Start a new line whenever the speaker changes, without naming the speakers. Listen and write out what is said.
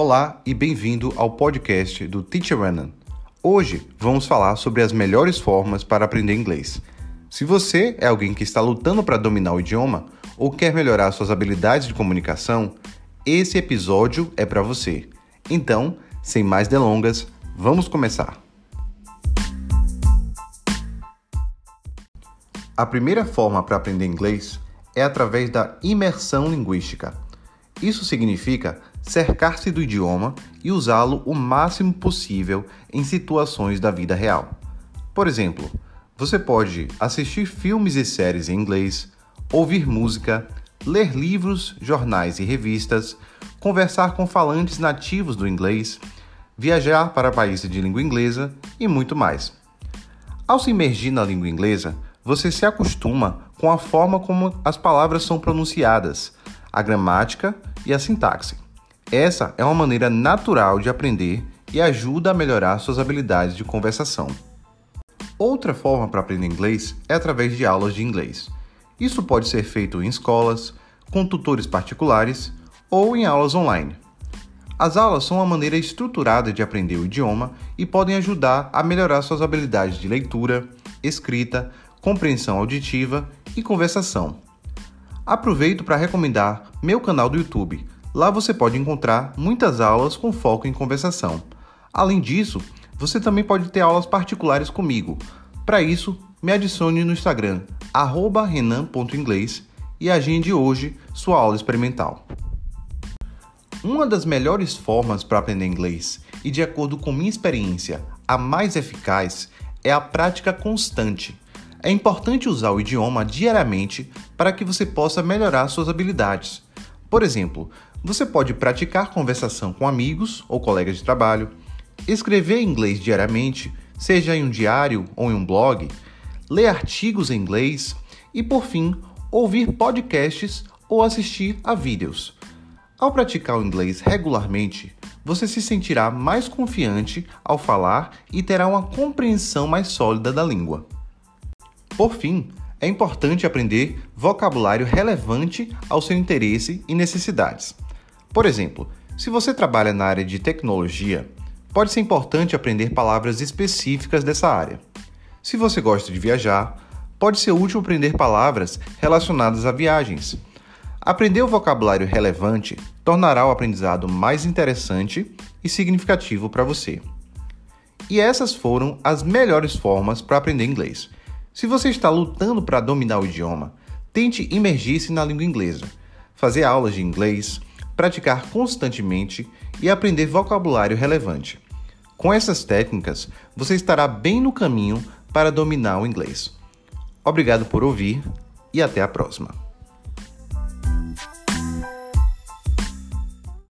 Olá e bem-vindo ao podcast do Teacher Renan. Hoje vamos falar sobre as melhores formas para aprender inglês. Se você é alguém que está lutando para dominar o idioma ou quer melhorar suas habilidades de comunicação, esse episódio é para você. Então, sem mais delongas, vamos começar. A primeira forma para aprender inglês é através da imersão linguística. Isso significa cercar-se do idioma e usá-lo o máximo possível em situações da vida real. Por exemplo, você pode assistir filmes e séries em inglês, ouvir música, ler livros, jornais e revistas, conversar com falantes nativos do inglês, viajar para países de língua inglesa e muito mais. Ao se imergir na língua inglesa, você se acostuma com a forma como as palavras são pronunciadas, a gramática e a sintaxe. Essa é uma maneira natural de aprender e ajuda a melhorar suas habilidades de conversação. Outra forma para aprender inglês é através de aulas de inglês. Isso pode ser feito em escolas, com tutores particulares ou em aulas online. As aulas são uma maneira estruturada de aprender o idioma e podem ajudar a melhorar suas habilidades de leitura, escrita, compreensão auditiva e conversação. Aproveito para recomendar meu canal do YouTube. Lá você pode encontrar muitas aulas com foco em conversação. Além disso, você também pode ter aulas particulares comigo. Para isso, me adicione no Instagram, renan.inglês e agende hoje sua aula experimental. Uma das melhores formas para aprender inglês, e de acordo com minha experiência, a mais eficaz, é a prática constante. É importante usar o idioma diariamente para que você possa melhorar suas habilidades. Por exemplo, você pode praticar conversação com amigos ou colegas de trabalho, escrever em inglês diariamente, seja em um diário ou em um blog, ler artigos em inglês e, por fim, ouvir podcasts ou assistir a vídeos. Ao praticar o inglês regularmente, você se sentirá mais confiante ao falar e terá uma compreensão mais sólida da língua. Por fim, é importante aprender vocabulário relevante ao seu interesse e necessidades. Por exemplo, se você trabalha na área de tecnologia, pode ser importante aprender palavras específicas dessa área. Se você gosta de viajar, pode ser útil aprender palavras relacionadas a viagens. Aprender o vocabulário relevante tornará o aprendizado mais interessante e significativo para você. E essas foram as melhores formas para aprender inglês. Se você está lutando para dominar o idioma, tente imergir-se na língua inglesa, fazer aulas de inglês, praticar constantemente e aprender vocabulário relevante. Com essas técnicas, você estará bem no caminho para dominar o inglês. Obrigado por ouvir e até a próxima.